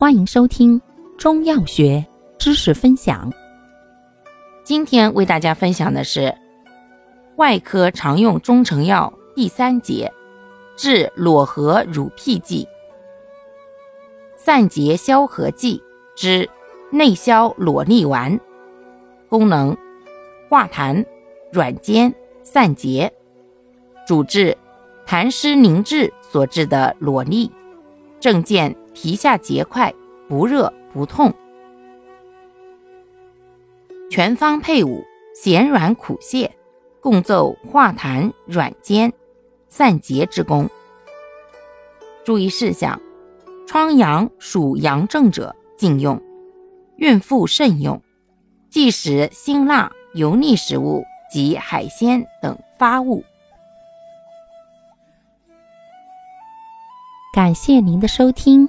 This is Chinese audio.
欢迎收听中药学知识分享。今天为大家分享的是外科常用中成药第三节治裸合乳癖剂，散结消合剂之内消裸腻丸，功能化痰、软坚、散结，主治痰湿凝滞所致的裸腻，症见。皮下结块，不热不痛。全方配伍，咸软苦泻，共奏化痰软坚、散结之功。注意事项：疮疡属阳症者禁用，孕妇慎用。忌食辛辣油腻食物及海鲜等发物。感谢您的收听。